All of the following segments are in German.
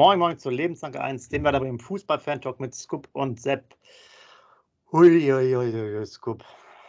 Moin Moin zur Lebenslange 1, den wir da beim Fußball-Fan-Talk mit Scoop und Sepp. Huiuiuiui, Scoop.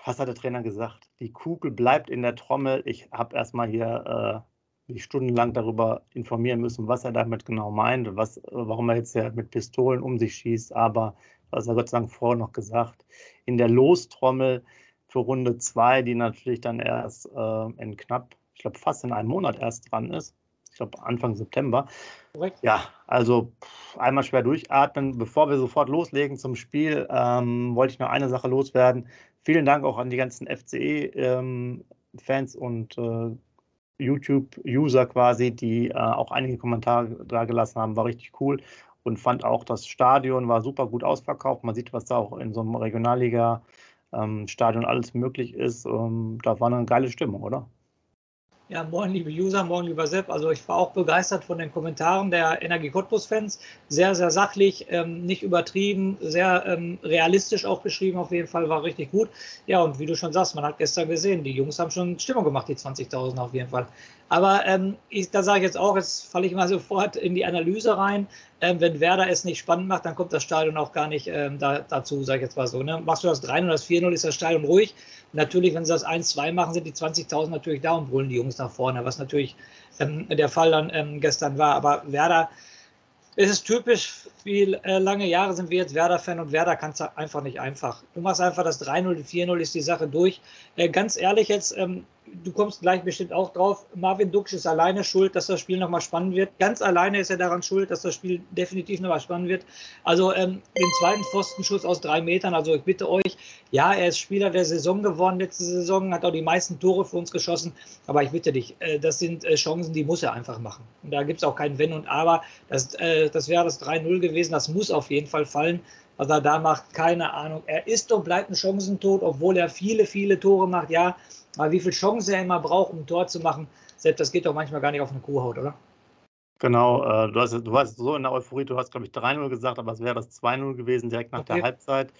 Was hat der Trainer gesagt? Die Kugel bleibt in der Trommel. Ich habe erstmal hier äh, mich stundenlang darüber informieren müssen, was er damit genau meint, was, warum er jetzt ja mit Pistolen um sich schießt. Aber was er Gott sei Dank vorher noch gesagt, in der Lostrommel für Runde 2, die natürlich dann erst äh, in knapp, ich glaube fast in einem Monat erst dran ist, ich glaube Anfang September. Korrekt. Ja, also einmal schwer durchatmen. Bevor wir sofort loslegen zum Spiel, ähm, wollte ich noch eine Sache loswerden. Vielen Dank auch an die ganzen FCE-Fans ähm, und äh, YouTube-User quasi, die äh, auch einige Kommentare da gelassen haben. War richtig cool und fand auch, das Stadion war super gut ausverkauft. Man sieht, was da auch in so einem Regionalliga-Stadion ähm, alles möglich ist. Ähm, da war eine geile Stimmung, oder? Ja, moin, liebe User, moin, lieber Sepp. Also ich war auch begeistert von den Kommentaren der Energie Cottbus-Fans. Sehr, sehr sachlich, ähm, nicht übertrieben, sehr ähm, realistisch auch beschrieben. Auf jeden Fall war richtig gut. Ja, und wie du schon sagst, man hat gestern gesehen, die Jungs haben schon Stimmung gemacht, die 20.000 auf jeden Fall. Aber ähm, ich, da sage ich jetzt auch, jetzt falle ich mal sofort in die Analyse rein. Ähm, wenn Werder es nicht spannend macht, dann kommt das Stadion auch gar nicht ähm, da, dazu, sage ich jetzt mal so. Ne? Machst du das 3-0, das 4-0, ist das Stadion ruhig. Natürlich, wenn sie das 1-2 machen, sind die 20.000 natürlich da und brüllen die Jungs nach vorne, was natürlich ähm, der Fall dann ähm, gestern war. Aber Werder, es ist typisch, wie äh, lange Jahre sind wir jetzt Werder-Fan und Werder kann es einfach nicht einfach. Du machst einfach das 3-0, 4-0 ist die Sache durch. Äh, ganz ehrlich jetzt, ähm, du kommst gleich bestimmt auch drauf, Marvin Duksch ist alleine schuld, dass das Spiel nochmal spannend wird. Ganz alleine ist er daran schuld, dass das Spiel definitiv nochmal spannend wird. Also ähm, den zweiten Pfostenschuss aus drei Metern, also ich bitte euch, ja, er ist Spieler der Saison geworden letzte Saison, hat auch die meisten Tore für uns geschossen, aber ich bitte dich, äh, das sind äh, Chancen, die muss er einfach machen. Und da gibt es auch kein Wenn und Aber. Das, äh, das wäre das 3-0 gewesen, das muss auf jeden Fall fallen was er da macht, keine Ahnung. Er ist und bleibt ein Chancentod, obwohl er viele, viele Tore macht, ja. Aber wie viel Chancen er immer braucht, um ein Tor zu machen, selbst das geht doch manchmal gar nicht auf eine Kuhhaut, oder? Genau, äh, du, hast, du warst so in der Euphorie, du hast, glaube ich, 3-0 gesagt, aber es wäre das 2-0 gewesen, direkt nach okay. der Halbzeit.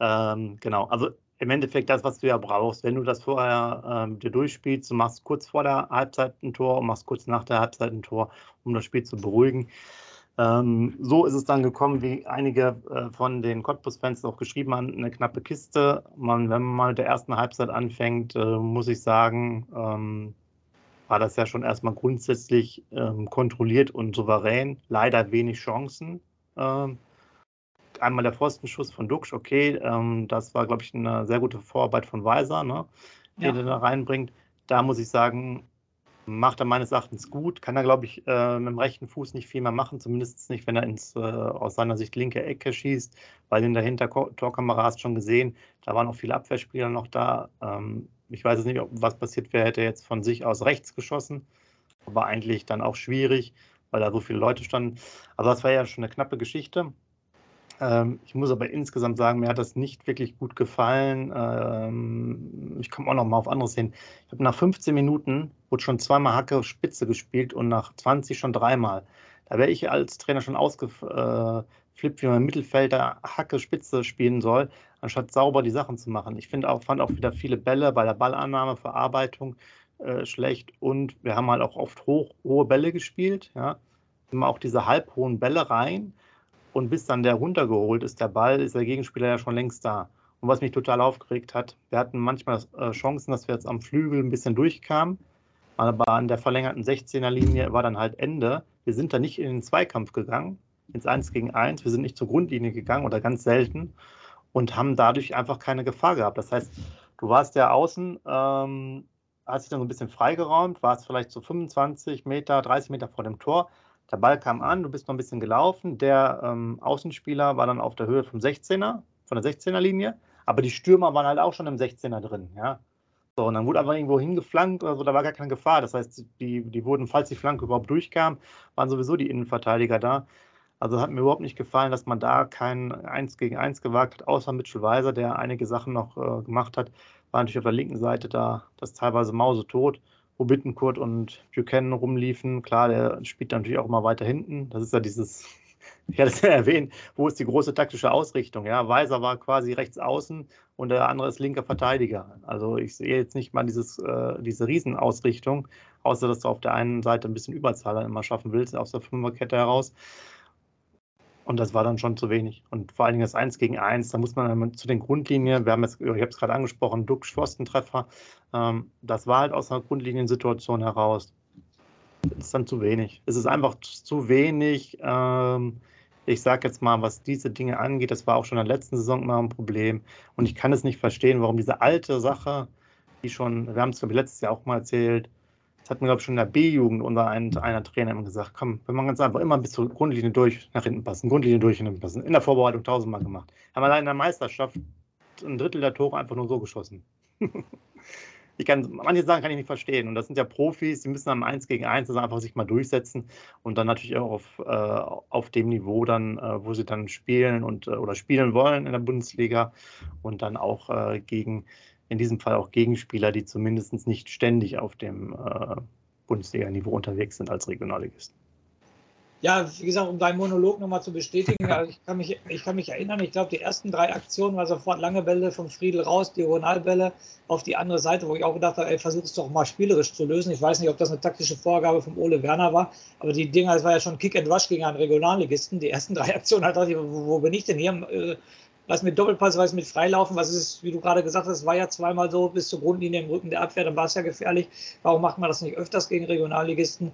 Ähm, genau, also im Endeffekt das, was du ja brauchst, wenn du das vorher ähm, dir durchspielst, du machst kurz vor der Halbzeit ein Tor und machst kurz nach der Halbzeit ein Tor, um das Spiel zu beruhigen. Ähm, so ist es dann gekommen, wie einige äh, von den Cottbus-Fans auch geschrieben haben, eine knappe Kiste. Man, wenn man mal mit der ersten Halbzeit anfängt, äh, muss ich sagen, ähm, war das ja schon erstmal grundsätzlich ähm, kontrolliert und souverän. Leider wenig Chancen. Ähm, einmal der Pfostenschuss von Duxch, okay, ähm, das war, glaube ich, eine sehr gute Vorarbeit von Weiser, ne, die ja. er da reinbringt. Da muss ich sagen, macht er meines Erachtens gut, kann er, glaube ich, äh, mit dem rechten Fuß nicht viel mehr machen, zumindest nicht, wenn er ins äh, aus seiner Sicht linke Ecke schießt, weil in der Hintertorkamera hast schon gesehen, da waren auch viele Abwehrspieler noch da. Ähm, ich weiß jetzt nicht, ob was passiert wäre, hätte er jetzt von sich aus rechts geschossen, aber eigentlich dann auch schwierig, weil da so viele Leute standen. Also das war ja schon eine knappe Geschichte. Ähm, ich muss aber insgesamt sagen, mir hat das nicht wirklich gut gefallen. Ähm, ich komme auch noch mal auf anderes hin. Ich habe nach 15 Minuten wurde schon zweimal Hacke Spitze gespielt und nach 20 schon dreimal. Da wäre ich als Trainer schon ausgeflippt, wie man im Mittelfelder Hacke Spitze spielen soll, anstatt sauber die Sachen zu machen. Ich finde auch, fand auch wieder viele Bälle bei der Ballannahme, Verarbeitung äh, schlecht und wir haben halt auch oft hoch, hohe Bälle gespielt. Ja. Immer auch diese halbhohen Bälle rein und bis dann der runtergeholt ist, der Ball, ist der Gegenspieler ja schon längst da. Und was mich total aufgeregt hat, wir hatten manchmal äh, Chancen, dass wir jetzt am Flügel ein bisschen durchkamen, aber an der verlängerten 16er-Linie war dann halt Ende. Wir sind da nicht in den Zweikampf gegangen, ins 1 gegen 1, wir sind nicht zur Grundlinie gegangen oder ganz selten und haben dadurch einfach keine Gefahr gehabt. Das heißt, du warst ja außen, ähm, hast dich dann so ein bisschen freigeräumt, warst vielleicht so 25 Meter, 30 Meter vor dem Tor, der Ball kam an, du bist noch ein bisschen gelaufen. Der ähm, Außenspieler war dann auf der Höhe vom 16er, von der 16er Linie, aber die Stürmer waren halt auch schon im 16er drin, ja. So, und dann wurde einfach irgendwo hingeflankt oder so, da war gar keine Gefahr. Das heißt, die, die wurden, falls die Flanke überhaupt durchkam, waren sowieso die Innenverteidiger da. Also hat mir überhaupt nicht gefallen, dass man da kein 1 gegen 1 gewagt hat, außer Mitchell Weiser, der einige Sachen noch äh, gemacht hat. War natürlich auf der linken Seite da das teilweise mausetot wo Bittenkurt und Buchanan rumliefen. Klar, der spielt natürlich auch immer weiter hinten. Das ist ja dieses ich hatte es ja erwähnt, wo ist die große taktische Ausrichtung? Ja, Weiser war quasi rechts außen und der andere ist linker Verteidiger. Also ich sehe jetzt nicht mal dieses, äh, diese Riesenausrichtung, außer dass du auf der einen Seite ein bisschen Überzahl immer schaffen willst, aus der Fünferkette heraus. Und das war dann schon zu wenig. Und vor allen Dingen das 1 gegen 1, da muss man zu den Grundlinien, wir haben jetzt, ich habe es gerade angesprochen, Duck Pfostentreffer, ähm, das war halt aus einer Grundliniensituation heraus. Das ist dann zu wenig. Es ist einfach zu wenig. Ähm, ich sage jetzt mal, was diese Dinge angeht, das war auch schon in der letzten Saison immer ein Problem. Und ich kann es nicht verstehen, warum diese alte Sache, die schon, wir haben es, glaube ich, letztes Jahr auch mal erzählt, das hat mir, glaube ich, schon in der B-Jugend unser ein, einer Trainer immer gesagt, komm, wir machen ganz einfach immer bis zur Grundlinie durch nach hinten passen, Grundlinie durch nach hinten passen. In der Vorbereitung tausendmal gemacht. Haben allein in der Meisterschaft ein Drittel der Tore einfach nur so geschossen. ich kann, manche Sachen kann ich nicht verstehen. Und das sind ja Profis, die müssen am 1 gegen 1 also einfach sich mal durchsetzen und dann natürlich auch auf, äh, auf dem Niveau dann, äh, wo sie dann spielen und äh, oder spielen wollen in der Bundesliga und dann auch äh, gegen in diesem Fall auch Gegenspieler, die zumindest nicht ständig auf dem äh, Bundesliga-Niveau unterwegs sind als Regionalligisten. Ja, wie gesagt, um deinen Monolog nochmal zu bestätigen, also ich, kann mich, ich kann mich erinnern, ich glaube, die ersten drei Aktionen war sofort lange Bälle vom Friedel raus, Diagonalbälle auf die andere Seite, wo ich auch gedacht habe, ey, versuch es doch mal spielerisch zu lösen. Ich weiß nicht, ob das eine taktische Vorgabe vom Ole Werner war, aber die Dinger, das war ja schon Kick and Rush gegen einen Regionalligisten. Die ersten drei Aktionen, halt dachte ich, wo, wo bin ich denn hier? Was mit Doppelpass, was mit Freilaufen, was ist, wie du gerade gesagt hast, war ja zweimal so bis zur Grundlinie im Rücken der Abwehr, dann war es ja gefährlich. Warum macht man das nicht öfters gegen Regionalligisten?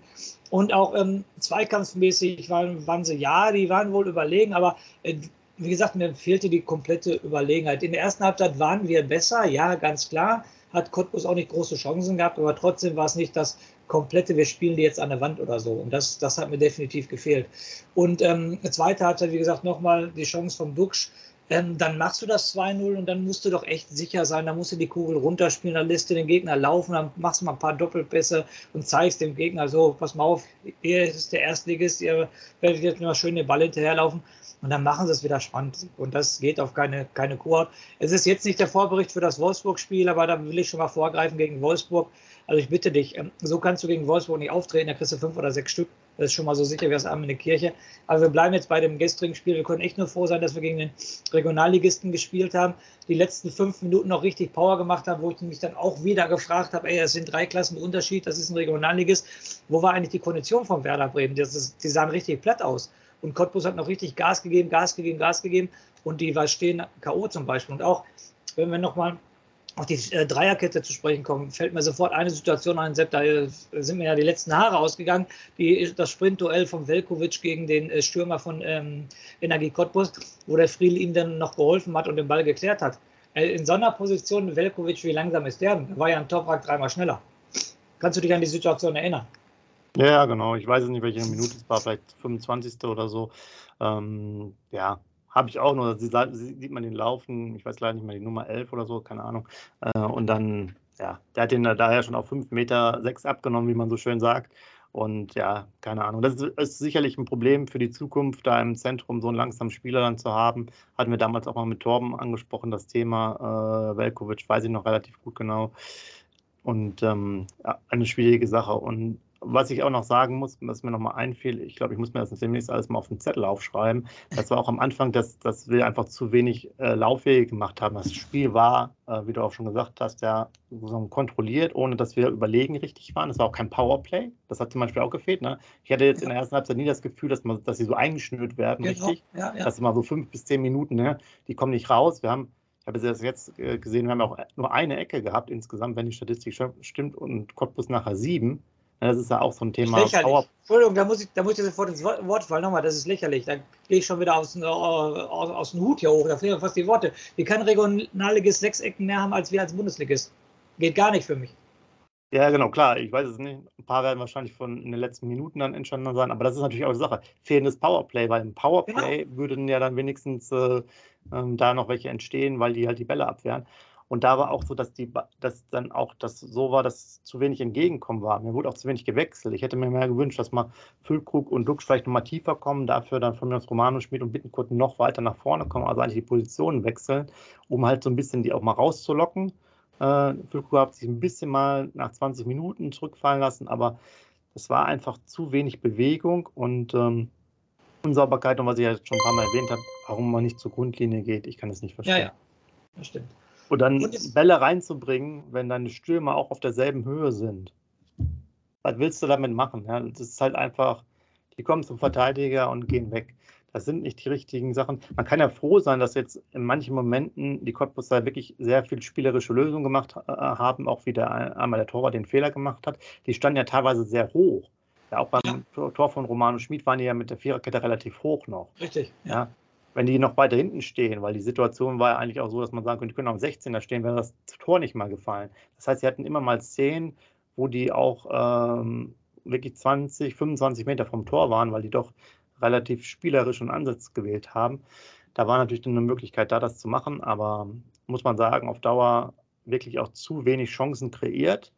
Und auch ähm, zweikampfmäßig waren, waren sie, ja, die waren wohl überlegen, aber äh, wie gesagt, mir fehlte die komplette Überlegenheit. In der ersten Halbzeit waren wir besser, ja, ganz klar. Hat Cottbus auch nicht große Chancen gehabt, aber trotzdem war es nicht das komplette, wir spielen die jetzt an der Wand oder so. Und das, das hat mir definitiv gefehlt. Und ähm, zweite Halbzeit, wie gesagt, nochmal die Chance vom Duxch ähm, dann machst du das 2-0 und dann musst du doch echt sicher sein, dann musst du die Kugel runterspielen, dann lässt du den Gegner laufen, dann machst du mal ein paar Doppelpässe und zeigst dem Gegner so, pass mal auf, ihr ist der Erstligist, ihr werdet jetzt mal schön den Ball hinterherlaufen und dann machen sie es wieder spannend und das geht auf keine, keine Kur. Es ist jetzt nicht der Vorbericht für das Wolfsburg-Spiel, aber da will ich schon mal vorgreifen gegen Wolfsburg. Also ich bitte dich, ähm, so kannst du gegen Wolfsburg nicht auftreten, da kriegst du fünf oder sechs Stück. Das ist schon mal so sicher wie das Abend in der Kirche. Aber wir bleiben jetzt bei dem gestrigen Spiel. Wir können echt nur froh sein, dass wir gegen den Regionalligisten gespielt haben. Die letzten fünf Minuten noch richtig Power gemacht haben, wo ich mich dann auch wieder gefragt habe, ey, das sind drei Klassen Unterschied, das ist ein Regionalligist. Wo war eigentlich die Kondition von Werder Bremen? Ist, die sahen richtig platt aus. Und Cottbus hat noch richtig Gas gegeben, Gas gegeben, Gas gegeben. Und die war stehen K.O. zum Beispiel. Und auch, wenn wir nochmal auf die äh, Dreierkette zu sprechen kommen, fällt mir sofort eine Situation ein, Sepp, da äh, sind mir ja die letzten Haare ausgegangen, die, das Sprintduell von Velkovic gegen den äh, Stürmer von ähm, Energie Cottbus, wo der Friedl ihm dann noch geholfen hat und den Ball geklärt hat. In so einer Position, Velkovic, wie langsam ist der? Der war ja ein Toprak dreimal schneller. Kannst du dich an die Situation erinnern? Ja, genau. Ich weiß nicht, welche Minute es war, vielleicht 25. oder so. Ähm, ja, habe ich auch nur. Sie, sieht man den laufen, ich weiß leider nicht mehr die Nummer 11 oder so, keine Ahnung. Äh, und dann, ja, der hat den daher schon auf 5 Meter 6 abgenommen, wie man so schön sagt. Und ja, keine Ahnung. Das ist, ist, sicherlich ein Problem für die Zukunft, da im Zentrum so einen langsamen Spieler dann zu haben. Hatten wir damals auch mal mit Torben angesprochen, das Thema. Äh, Velkovic weiß ich noch relativ gut genau. Und ähm, ja, eine schwierige Sache. Und was ich auch noch sagen muss, was mir nochmal einfiel, ich glaube, ich muss mir das demnächst alles mal auf den Zettel aufschreiben. Das war auch am Anfang, dass, dass wir einfach zu wenig äh, Laufwege gemacht haben. Das Spiel war, äh, wie du auch schon gesagt hast, ja so kontrolliert, ohne dass wir überlegen richtig waren. Es war auch kein Powerplay. Das hat zum Beispiel auch gefehlt. Ne? Ich hatte jetzt in der ersten Halbzeit nie das Gefühl, dass, man, dass sie so eingeschnürt werden, genau. richtig. Ja, ja. Das sind mal so fünf bis zehn Minuten, ne? die kommen nicht raus. Wir haben ich habe das jetzt äh, gesehen, wir haben auch nur eine Ecke gehabt insgesamt, wenn die Statistik stimmt, und Cottbus nachher sieben. Das ist ja auch so ein Thema. Power Entschuldigung, da muss, ich, da muss ich sofort ins Wort fallen. Nochmal, das ist lächerlich. Da gehe ich schon wieder aus, äh, aus, aus dem Hut hier hoch. Da fehlen fast die Worte. Wir können Regionalligist sechs Ecken mehr haben als wir als Bundesligist. Geht gar nicht für mich. Ja, genau, klar. Ich weiß es nicht. Ein paar werden wahrscheinlich von in den letzten Minuten dann entstanden sein, aber das ist natürlich auch die Sache. Fehlendes Powerplay, weil im Powerplay genau. würden ja dann wenigstens äh, äh, da noch welche entstehen, weil die halt die Bälle abwehren. Und da war auch so, dass, die, dass dann auch das so war, dass zu wenig Entgegenkommen war. Mir wurde auch zu wenig gewechselt. Ich hätte mir mehr gewünscht, dass mal Füllkrug und Dux vielleicht noch mal tiefer kommen, dafür dann von mir aus Romano, Schmidt und Bittenkurt noch weiter nach vorne kommen, also eigentlich die Positionen wechseln, um halt so ein bisschen die auch mal rauszulocken. Äh, Füllkrug hat sich ein bisschen mal nach 20 Minuten zurückfallen lassen, aber es war einfach zu wenig Bewegung und ähm, Unsauberkeit und was ich ja schon ein paar Mal erwähnt habe, warum man nicht zur Grundlinie geht, ich kann es nicht verstehen. Ja, ja, das stimmt. Und dann und Bälle reinzubringen, wenn deine Stürmer auch auf derselben Höhe sind. Was willst du damit machen? Ja, das ist halt einfach, die kommen zum Verteidiger und gehen weg. Das sind nicht die richtigen Sachen. Man kann ja froh sein, dass jetzt in manchen Momenten die Cottbusser wirklich sehr viel spielerische Lösungen gemacht äh, haben, auch wieder einmal der Torwart den Fehler gemacht hat. Die standen ja teilweise sehr hoch. Ja, auch beim ja. Tor von Romano Schmid waren die ja mit der Viererkette relativ hoch noch. Richtig. Ja. Wenn die noch weiter hinten stehen, weil die Situation war ja eigentlich auch so, dass man sagen könnte, die können am 16er stehen, wäre das Tor nicht mal gefallen. Das heißt, sie hatten immer mal Szenen, wo die auch ähm, wirklich 20, 25 Meter vom Tor waren, weil die doch relativ spielerischen Ansatz gewählt haben. Da war natürlich eine Möglichkeit da, das zu machen, aber muss man sagen, auf Dauer wirklich auch zu wenig Chancen kreiert.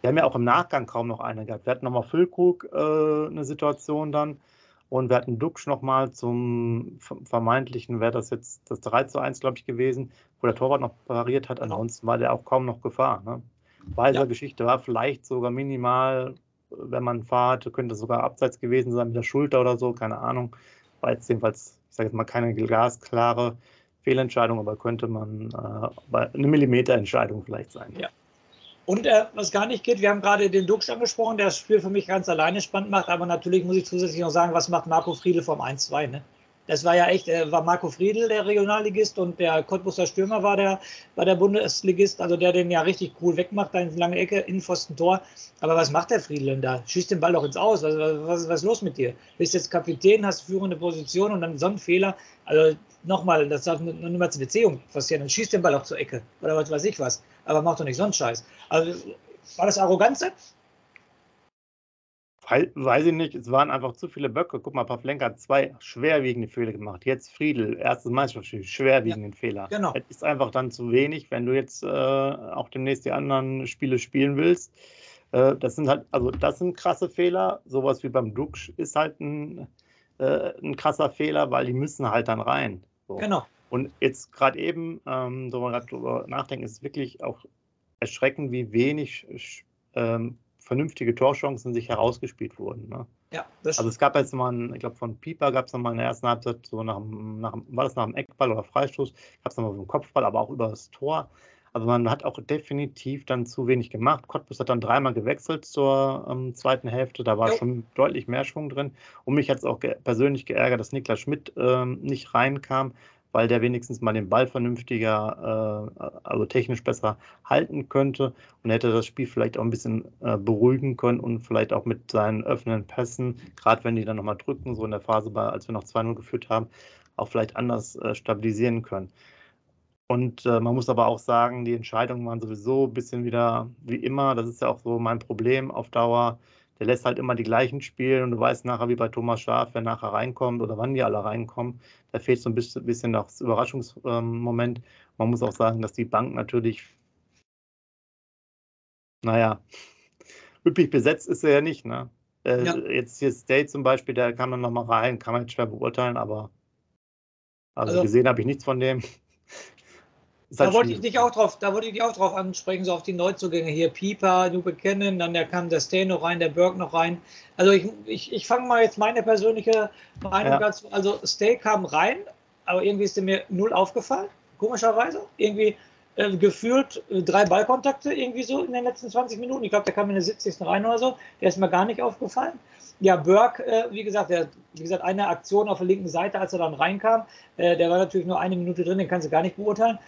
Wir haben ja auch im Nachgang kaum noch eine gehabt. Wir hatten nochmal Füllkrug äh, eine Situation dann und wir hatten Duxch nochmal zum vermeintlichen, wäre das jetzt das 3 zu 1, glaube ich, gewesen, wo der Torwart noch pariert hat. Genau. Ansonsten war der auch kaum noch Gefahr. Ne? Weiser ja. Geschichte war vielleicht sogar minimal wenn man fahrt, könnte es sogar abseits gewesen sein mit der Schulter oder so, keine Ahnung. War jetzt jedenfalls, ich sage jetzt mal, keine glasklare Fehlentscheidung, aber könnte man äh, eine Millimeterentscheidung vielleicht sein. Ja. Und äh, was gar nicht geht, wir haben gerade den Dux angesprochen, der das Spiel für mich ganz alleine spannend macht, aber natürlich muss ich zusätzlich noch sagen, was macht Marco Friedel vom 1-2, ne? Das war ja echt, äh, war Marco Friedl der Regionalligist und der Cottbuser Stürmer war der, war der Bundesligist, also der den ja richtig cool wegmacht, da in lange Ecke, in Tor. Aber was macht der Friedl denn da? Schießt den Ball doch ins Aus. Was, was, was ist los mit dir? Bist jetzt Kapitän, hast führende Position und dann so ein Fehler. Also nochmal, das darf mal zur Beziehung passieren. Dann schießt den Ball auch zur Ecke oder was weiß ich was. Aber mach doch nicht so einen Scheiß. Also war das Arroganz? Weiß ich nicht, es waren einfach zu viele Böcke. Guck mal, Pavlenka hat zwei schwerwiegende Fehler gemacht. Jetzt Friedel, erstes Meisterschaftsspiel, schwerwiegenden ja, Fehler. Genau. Das ist einfach dann zu wenig, wenn du jetzt äh, auch demnächst die anderen Spiele spielen willst. Äh, das sind halt, also das sind krasse Fehler. Sowas wie beim Duxch ist halt ein, äh, ein krasser Fehler, weil die müssen halt dann rein. So. Genau. Und jetzt gerade eben, ähm, so mal drüber nachdenken, ist es wirklich auch erschreckend, wie wenig ähm, vernünftige Torchancen sich herausgespielt wurden. Ne? Ja, also es gab jetzt mal, einen, ich glaube von Pieper gab es nochmal in der ersten Halbzeit, so nach, nach, war das nach dem Eckball oder Freistoß, gab es nochmal so einen Kopfball, aber auch über das Tor. Also man hat auch definitiv dann zu wenig gemacht. Cottbus hat dann dreimal gewechselt zur ähm, zweiten Hälfte, da war jo. schon deutlich mehr Schwung drin. Und mich hat es auch ge persönlich geärgert, dass Niklas Schmidt ähm, nicht reinkam, weil der wenigstens mal den Ball vernünftiger, äh, also technisch besser halten könnte und hätte das Spiel vielleicht auch ein bisschen äh, beruhigen können und vielleicht auch mit seinen öffnenden Pässen, gerade wenn die dann nochmal drücken, so in der Phase, bei, als wir noch 2-0 geführt haben, auch vielleicht anders äh, stabilisieren können. Und äh, man muss aber auch sagen, die Entscheidungen waren sowieso ein bisschen wieder wie immer. Das ist ja auch so mein Problem auf Dauer der lässt halt immer die gleichen spielen und du weißt nachher, wie bei Thomas Schaf, wer nachher reinkommt oder wann die alle reinkommen. Da fehlt so ein bisschen, das Überraschungsmoment. Man muss auch sagen, dass die Bank natürlich, naja, üppig besetzt ist er ja nicht. Ne? Äh, ja. Jetzt hier State zum Beispiel, der kam dann nochmal rein, kann man jetzt schwer beurteilen, aber also, also gesehen habe ich nichts von dem. Da halt wollte ich dich auch drauf, da wollte ich dich auch drauf ansprechen, so auf die Neuzugänge hier. Pieper, du bekennen, dann der kam der Stay noch rein, der Berg noch rein. Also ich, ich, ich fange mal jetzt meine persönliche Meinung ja. dazu. Also Stay kam rein, aber irgendwie ist er mir null aufgefallen, komischerweise. Irgendwie äh, gefühlt äh, drei Ballkontakte irgendwie so in den letzten 20 Minuten. Ich glaube, der kam in der 70. rein oder so. Der ist mir gar nicht aufgefallen. Ja, Burke, äh, wie gesagt, der, wie gesagt, eine Aktion auf der linken Seite, als er dann reinkam, äh, der war natürlich nur eine Minute drin, den kannst du gar nicht beurteilen.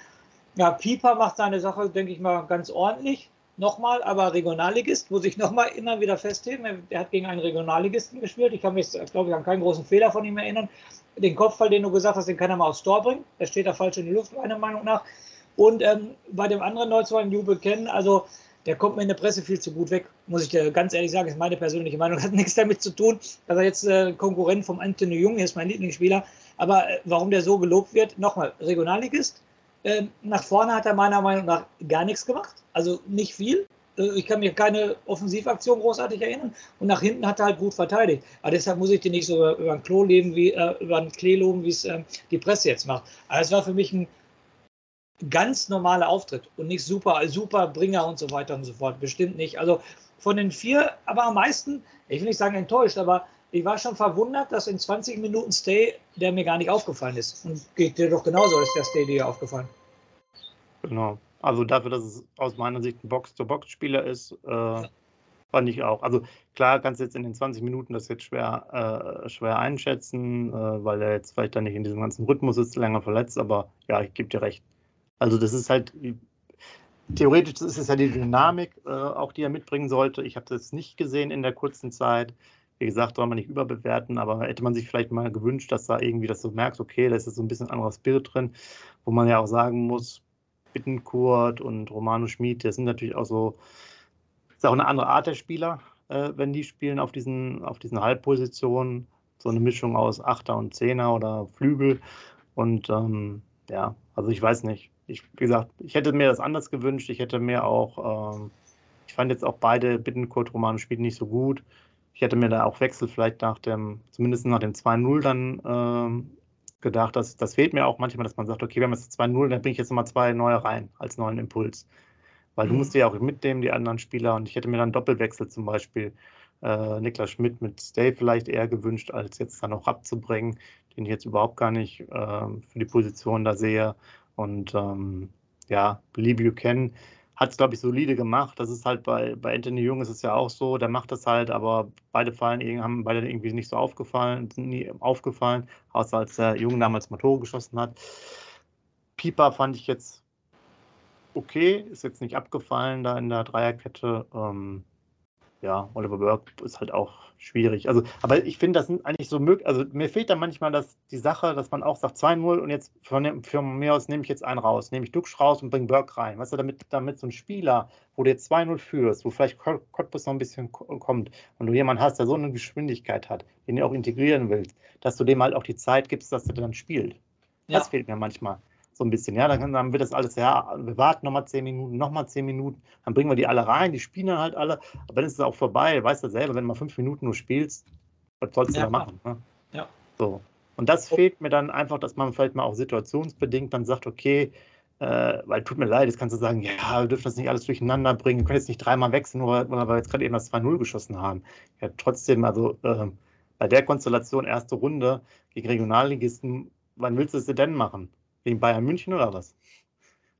Ja, Pieper macht seine Sache, denke ich mal, ganz ordentlich. Nochmal, aber Regionalligist, muss ich nochmal immer wieder festheben. Er hat gegen einen Regionalligisten gespielt. Ich kann mich, glaube ich, an keinen großen Fehler von ihm erinnern. Den Kopfball, den du gesagt hast, den kann er mal aufs Tor bringen. Der steht da falsch in die Luft, meiner Meinung nach. Und ähm, bei dem anderen Neuzugang, Jubel kennen, also der kommt mir in der Presse viel zu gut weg, muss ich dir ganz ehrlich sagen, ist meine persönliche Meinung, hat nichts damit zu tun, dass er jetzt äh, Konkurrent vom Anthony Jung ist, mein Lieblingsspieler. Aber äh, warum der so gelobt wird, nochmal, Regionalligist, ähm, nach vorne hat er meiner Meinung nach gar nichts gemacht, also nicht viel. Äh, ich kann mir keine Offensivaktion großartig erinnern. Und nach hinten hat er halt gut verteidigt. Aber deshalb muss ich den nicht so über, über ein Klo leben, wie äh, über ein Klee loben, wie es äh, die Presse jetzt macht. Aber es war für mich ein ganz normaler Auftritt und nicht super, super Bringer und so weiter und so fort. Bestimmt nicht. Also von den vier, aber am meisten, ich will nicht sagen enttäuscht, aber ich war schon verwundert, dass in 20 Minuten Stay der mir gar nicht aufgefallen ist. Und geht dir doch genauso, ist der Stay dir aufgefallen. Genau. Also dafür, dass es aus meiner Sicht ein Box-to-Box-Spieler ist, äh, fand ich auch. Also klar kannst du jetzt in den 20 Minuten das jetzt schwer, äh, schwer einschätzen, äh, weil er jetzt vielleicht dann nicht in diesem ganzen Rhythmus ist, länger verletzt, aber ja, ich gebe dir recht. Also das ist halt, theoretisch ist es ja die Dynamik, äh, auch die er mitbringen sollte. Ich habe das nicht gesehen in der kurzen Zeit. Wie gesagt, soll man nicht überbewerten, aber hätte man sich vielleicht mal gewünscht, dass da irgendwie, dass du merkst, okay, da ist jetzt so ein bisschen anderer Spirit drin, wo man ja auch sagen muss, Bittenkurt und Romano Schmid, das sind natürlich auch so, ist auch eine andere Art der Spieler, äh, wenn die spielen auf diesen, auf diesen Halbpositionen. So eine Mischung aus Achter und Zehner oder Flügel. Und ähm, ja, also ich weiß nicht. Ich, wie gesagt, ich hätte mir das anders gewünscht. Ich hätte mir auch, ähm, ich fand jetzt auch beide Bittenkurt Romano Schmid nicht so gut. Ich hätte mir da auch Wechsel vielleicht nach dem, zumindest nach dem 2-0 dann ähm, gedacht, dass das fehlt mir auch manchmal, dass man sagt, okay, wir haben jetzt 2-0, dann bringe ich jetzt nochmal zwei neue rein als neuen Impuls. Weil mhm. du musst ja auch mitnehmen, die anderen Spieler. Und ich hätte mir dann Doppelwechsel zum Beispiel äh, Niklas Schmidt mit Stay vielleicht eher gewünscht, als jetzt dann auch abzubringen, den ich jetzt überhaupt gar nicht äh, für die Position da sehe. Und ähm, ja, Lee Buchanan hat es, glaube ich, solide gemacht. Das ist halt bei, bei Anthony Jung ist es ja auch so, der macht das halt, aber beide fallen, haben beide irgendwie nicht so aufgefallen, sind nie aufgefallen, außer als der Jung damals mal geschossen hat. Pieper fand ich jetzt okay, ist jetzt nicht abgefallen da in der Dreierkette. Ähm, ja, Oliver Burke ist halt auch schwierig. Also, aber ich finde, das sind eigentlich so möglich. Also, mir fehlt da manchmal das, die Sache, dass man auch sagt 2-0 und jetzt von, von, mir aus nehme ich jetzt einen raus, nehme ich Duxch raus und bringe Burke rein. Weißt du, damit, damit so ein Spieler, wo du jetzt 2-0 führst, wo vielleicht Cottbus noch ein bisschen kommt und du jemanden hast, der so eine Geschwindigkeit hat, den du auch integrieren willst, dass du dem halt auch die Zeit gibst, dass er dann spielt. Ja. Das fehlt mir manchmal so ein bisschen. Ja, dann, dann wird das alles, ja, wir warten nochmal zehn Minuten, nochmal zehn Minuten, dann bringen wir die alle rein, die spielen dann halt alle, aber dann ist es auch vorbei, weißt du selber, wenn du mal fünf Minuten nur spielst, was sollst du ja, da machen? Ne? Ja. So. Und das fehlt mir dann einfach, dass man vielleicht mal auch situationsbedingt dann sagt, okay, äh, weil tut mir leid, jetzt kannst du sagen, ja, wir dürfen das nicht alles durcheinander bringen, wir können jetzt nicht dreimal wechseln, nur weil wir jetzt gerade eben das 2-0 geschossen haben. Ja, trotzdem, also äh, bei der Konstellation erste Runde gegen Regionalligisten, wann willst du es denn machen? Gegen Bayern München oder was?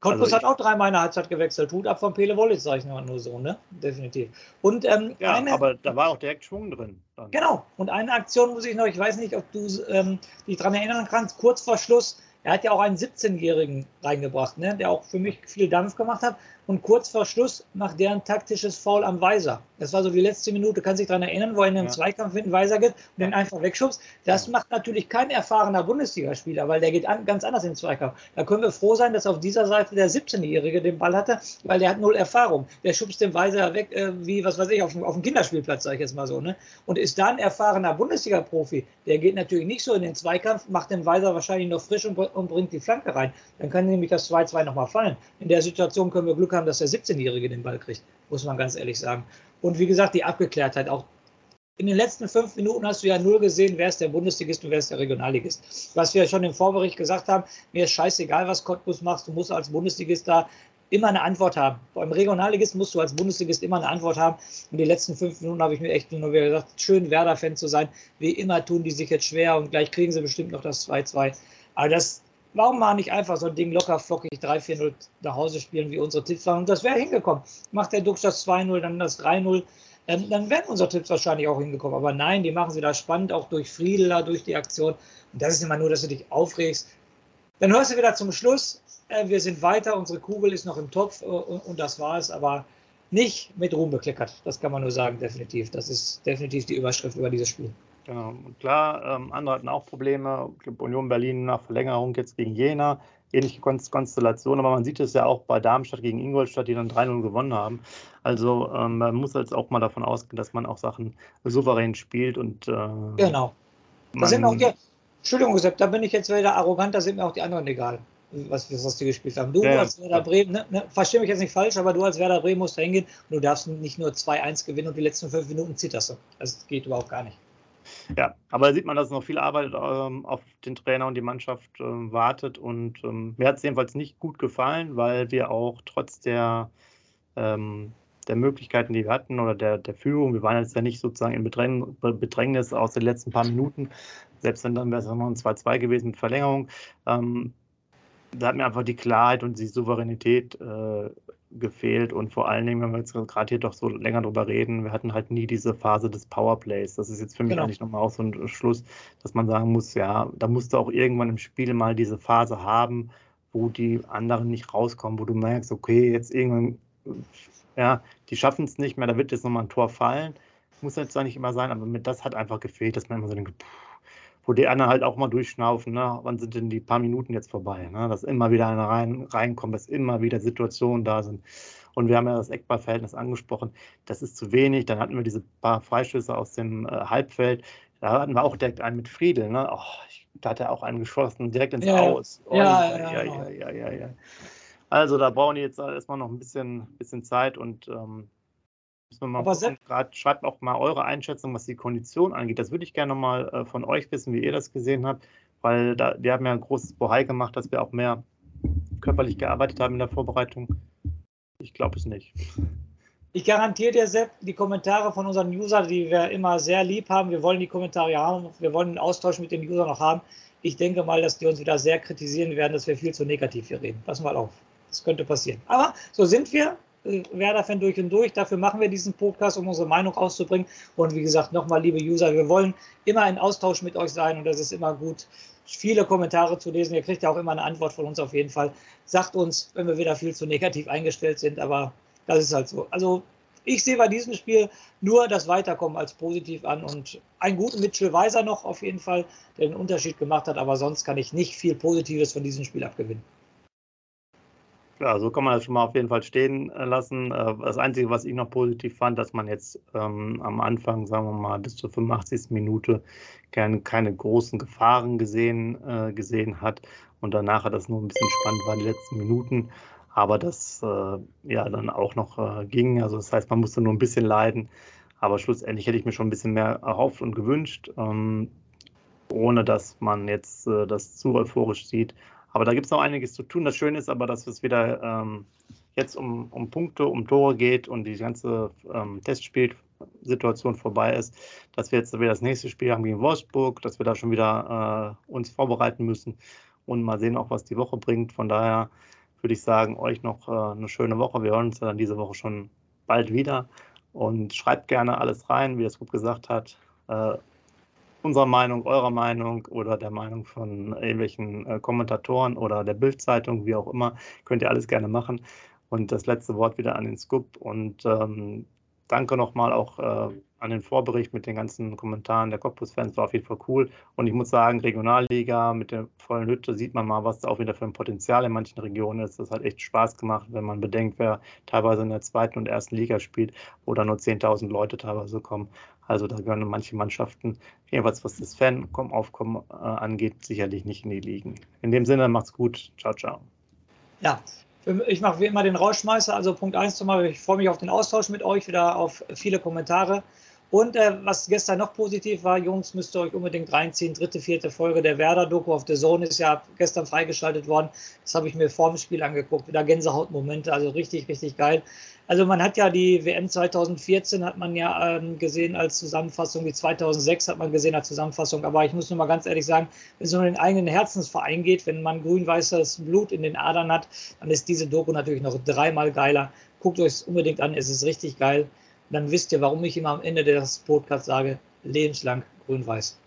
Cottbus also hat auch dreimal in der Halbzeit gewechselt. Hut ab von Pele Wollitz, sage ich nur so, ne? Definitiv. Und, ähm, ja, eine, aber da war auch direkt Schwung drin. Dann. Genau. Und eine Aktion muss ich noch, ich weiß nicht, ob du ähm, dich daran erinnern kannst, kurz vor Schluss, er hat ja auch einen 17-Jährigen reingebracht, ne? der auch für mich viel Dampf gemacht hat und kurz vor Schluss macht der ein taktisches Foul am Weiser. Das war so die letzte Minute, kann sich daran erinnern, wo er in den ja. Zweikampf mit dem Weiser geht und den einfach wegschubst. Das macht natürlich kein erfahrener Bundesligaspieler, weil der geht an, ganz anders in den Zweikampf. Da können wir froh sein, dass auf dieser Seite der 17-Jährige den Ball hatte, weil der hat null Erfahrung. Der schubst den Weiser weg, äh, wie, was weiß ich, auf, auf dem Kinderspielplatz, sage ich jetzt mal so. Ne? Und ist da ein erfahrener Bundesliga-Profi, der geht natürlich nicht so in den Zweikampf, macht den Weiser wahrscheinlich noch frisch und, und bringt die Flanke rein. Dann kann nämlich das 2-2 nochmal fallen. In der Situation können wir Glück haben, dass der 17-Jährige den Ball kriegt, muss man ganz ehrlich sagen. Und wie gesagt, die Abgeklärtheit auch. In den letzten fünf Minuten hast du ja null gesehen, wer ist der Bundesligist und wer ist der Regionalligist. Was wir schon im Vorbericht gesagt haben, mir ist scheißegal, was Cottbus machst, du musst als Bundesligist da immer eine Antwort haben. Beim Regionalligist musst du als Bundesligist immer eine Antwort haben. Und die letzten fünf Minuten habe ich mir echt nur wieder gesagt, schön Werder-Fan zu sein. Wie immer tun die sich jetzt schwer und gleich kriegen sie bestimmt noch das 2-2. Aber das, Warum mal nicht einfach so ein Ding locker flockig 3-4-0 nach Hause spielen, wie unsere Tipps waren? Und das wäre hingekommen. Macht der Dux das 2-0, dann das 3-0. Ähm, dann wären unsere Tipps wahrscheinlich auch hingekommen. Aber nein, die machen sie da spannend, auch durch Friedler, durch die Aktion. Und das ist immer nur, dass du dich aufregst. Dann hörst du wieder zum Schluss, äh, wir sind weiter, unsere Kugel ist noch im Topf äh, und, und das war es. Aber nicht mit Ruhm bekleckert. Das kann man nur sagen, definitiv. Das ist definitiv die Überschrift über dieses Spiel. Genau. Klar, ähm, andere hatten auch Probleme. Union Berlin nach Verlängerung jetzt gegen Jena. Ähnliche Konstellation, aber man sieht es ja auch bei Darmstadt gegen Ingolstadt, die dann 3-0 gewonnen haben. Also ähm, man muss jetzt auch mal davon ausgehen, dass man auch Sachen souverän spielt und äh, genau. Da sind auch die, Entschuldigung, Sepp, da bin ich jetzt wieder arrogant, da sind mir auch die anderen egal, was, was die gespielt haben. Du ja, als Werder Bremen, ne, ne, verstehe mich jetzt nicht falsch, aber du als Werder Bremen musst da hingehen und du darfst nicht nur 2-1 gewinnen und die letzten fünf Minuten zitterst du. Das geht überhaupt gar nicht. Ja, aber da sieht man, dass noch viel Arbeit ähm, auf den Trainer und die Mannschaft ähm, wartet. Und ähm, mir hat es jedenfalls nicht gut gefallen, weil wir auch trotz der, ähm, der Möglichkeiten, die wir hatten oder der, der Führung. Wir waren jetzt ja nicht sozusagen in Bedräng, Bedrängnis aus den letzten paar Minuten. Selbst wenn dann wäre es noch ein 2-2 gewesen mit Verlängerung. Ähm, da hat mir einfach die Klarheit und die Souveränität äh, gefehlt und vor allen Dingen, wenn wir jetzt gerade hier doch so länger drüber reden, wir hatten halt nie diese Phase des Powerplays. Das ist jetzt für mich genau. eigentlich nochmal auch so ein Schluss, dass man sagen muss, ja, da musst du auch irgendwann im Spiel mal diese Phase haben, wo die anderen nicht rauskommen, wo du merkst, okay, jetzt irgendwann, ja, die schaffen es nicht mehr, da wird jetzt nochmal ein Tor fallen. Muss jetzt zwar nicht immer sein, aber mit das hat einfach gefehlt, dass man immer so denkt, pff, wo die anderen halt auch mal durchschnaufen, ne? wann sind denn die paar Minuten jetzt vorbei, ne? dass immer wieder einer rein, reinkommt, dass immer wieder Situationen da sind. Und wir haben ja das Eckballverhältnis angesprochen, das ist zu wenig. Dann hatten wir diese paar Freischüsse aus dem äh, Halbfeld. Da hatten wir auch direkt einen mit Friedel. Ne? Oh, da hat er auch einen geschossen, direkt ins ja, Aus. Oh, ja, ja, ja, ja, ja, ja, Also da brauchen die jetzt erstmal noch ein bisschen, bisschen Zeit und ähm, aber grad, schreibt auch mal eure Einschätzung, was die Kondition angeht. Das würde ich gerne mal äh, von euch wissen, wie ihr das gesehen habt, weil da, wir haben ja ein großes Bohai gemacht, dass wir auch mehr körperlich gearbeitet haben in der Vorbereitung. Ich glaube es nicht. Ich garantiere dir, Sepp, die Kommentare von unseren Usern, die wir immer sehr lieb haben, wir wollen die Kommentare haben, wir wollen den Austausch mit den Usern noch haben. Ich denke mal, dass die uns wieder sehr kritisieren werden, dass wir viel zu negativ hier reden. Pass mal auf. Das könnte passieren. Aber so sind wir. Werder-Fan durch und durch. Dafür machen wir diesen Podcast, um unsere Meinung auszubringen. Und wie gesagt, nochmal, liebe User, wir wollen immer in Austausch mit euch sein und das ist immer gut, viele Kommentare zu lesen. Ihr kriegt ja auch immer eine Antwort von uns auf jeden Fall. Sagt uns, wenn wir wieder viel zu negativ eingestellt sind, aber das ist halt so. Also ich sehe bei diesem Spiel nur das Weiterkommen als positiv an und einen guten Mitchell Weiser noch auf jeden Fall, der den Unterschied gemacht hat, aber sonst kann ich nicht viel Positives von diesem Spiel abgewinnen. Ja, so kann man das schon mal auf jeden Fall stehen äh, lassen. Äh, das Einzige, was ich noch positiv fand, dass man jetzt ähm, am Anfang, sagen wir mal, bis zur 85. Minute keine, keine großen Gefahren gesehen, äh, gesehen hat und danach hat das nur ein bisschen spannend war, die letzten Minuten. Aber das äh, ja dann auch noch äh, ging. Also das heißt, man musste nur ein bisschen leiden. Aber schlussendlich hätte ich mir schon ein bisschen mehr erhofft und gewünscht, ähm, ohne dass man jetzt äh, das zu euphorisch sieht. Aber da gibt es noch einiges zu tun. Das Schöne ist aber, dass es wieder ähm, jetzt um, um Punkte, um Tore geht und die ganze ähm, Testspielsituation vorbei ist, dass wir jetzt wieder das nächste Spiel haben gegen Wolfsburg, dass wir da schon wieder äh, uns vorbereiten müssen und mal sehen auch, was die Woche bringt. Von daher würde ich sagen, euch noch äh, eine schöne Woche. Wir hören uns dann diese Woche schon bald wieder und schreibt gerne alles rein, wie es gut gesagt hat. Äh, unserer Meinung, eurer Meinung oder der Meinung von irgendwelchen äh, Kommentatoren oder der Bildzeitung, wie auch immer, könnt ihr alles gerne machen. Und das letzte Wort wieder an den Scoop. Und ähm, danke nochmal auch äh, an den Vorbericht mit den ganzen Kommentaren der Cottbus-Fans. War auf jeden Fall cool. Und ich muss sagen, Regionalliga mit der vollen Hütte sieht man mal, was da auch wieder für ein Potenzial in manchen Regionen ist. Das hat echt Spaß gemacht, wenn man bedenkt, wer teilweise in der zweiten und ersten Liga spielt, wo da nur 10.000 Leute teilweise kommen. Also da gehören manche Mannschaften, jedenfalls was das Fan-Aufkommen äh, angeht, sicherlich nicht in die Ligen. In dem Sinne, macht's gut. Ciao, ciao. Ja, ich mache wie immer den Rauschmeißer. Also Punkt 1 zumal, ich freue mich auf den Austausch mit euch, wieder auf viele Kommentare. Und äh, was gestern noch positiv war, Jungs, müsst ihr euch unbedingt reinziehen. Dritte, vierte Folge der Werder-Doku auf The Zone ist ja gestern freigeschaltet worden. Das habe ich mir vor dem Spiel angeguckt. Wieder Gänsehautmomente, also richtig, richtig geil. Also man hat ja die WM 2014 hat man ja ähm, gesehen als Zusammenfassung, die 2006 hat man gesehen als Zusammenfassung. Aber ich muss nur mal ganz ehrlich sagen, wenn es um den eigenen Herzensverein geht, wenn man grün-weißes Blut in den Adern hat, dann ist diese Doku natürlich noch dreimal geiler. Guckt euch es unbedingt an, es ist richtig geil dann wisst ihr, warum ich immer am Ende des Podcasts sage, lebenslang grün-weiß.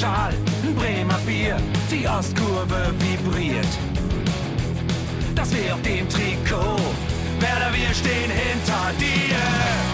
Schal, ein Bremer Bier. Die Ostkurve vibriert. Das wir auf dem Trikot. Werder, wir stehen hinter dir.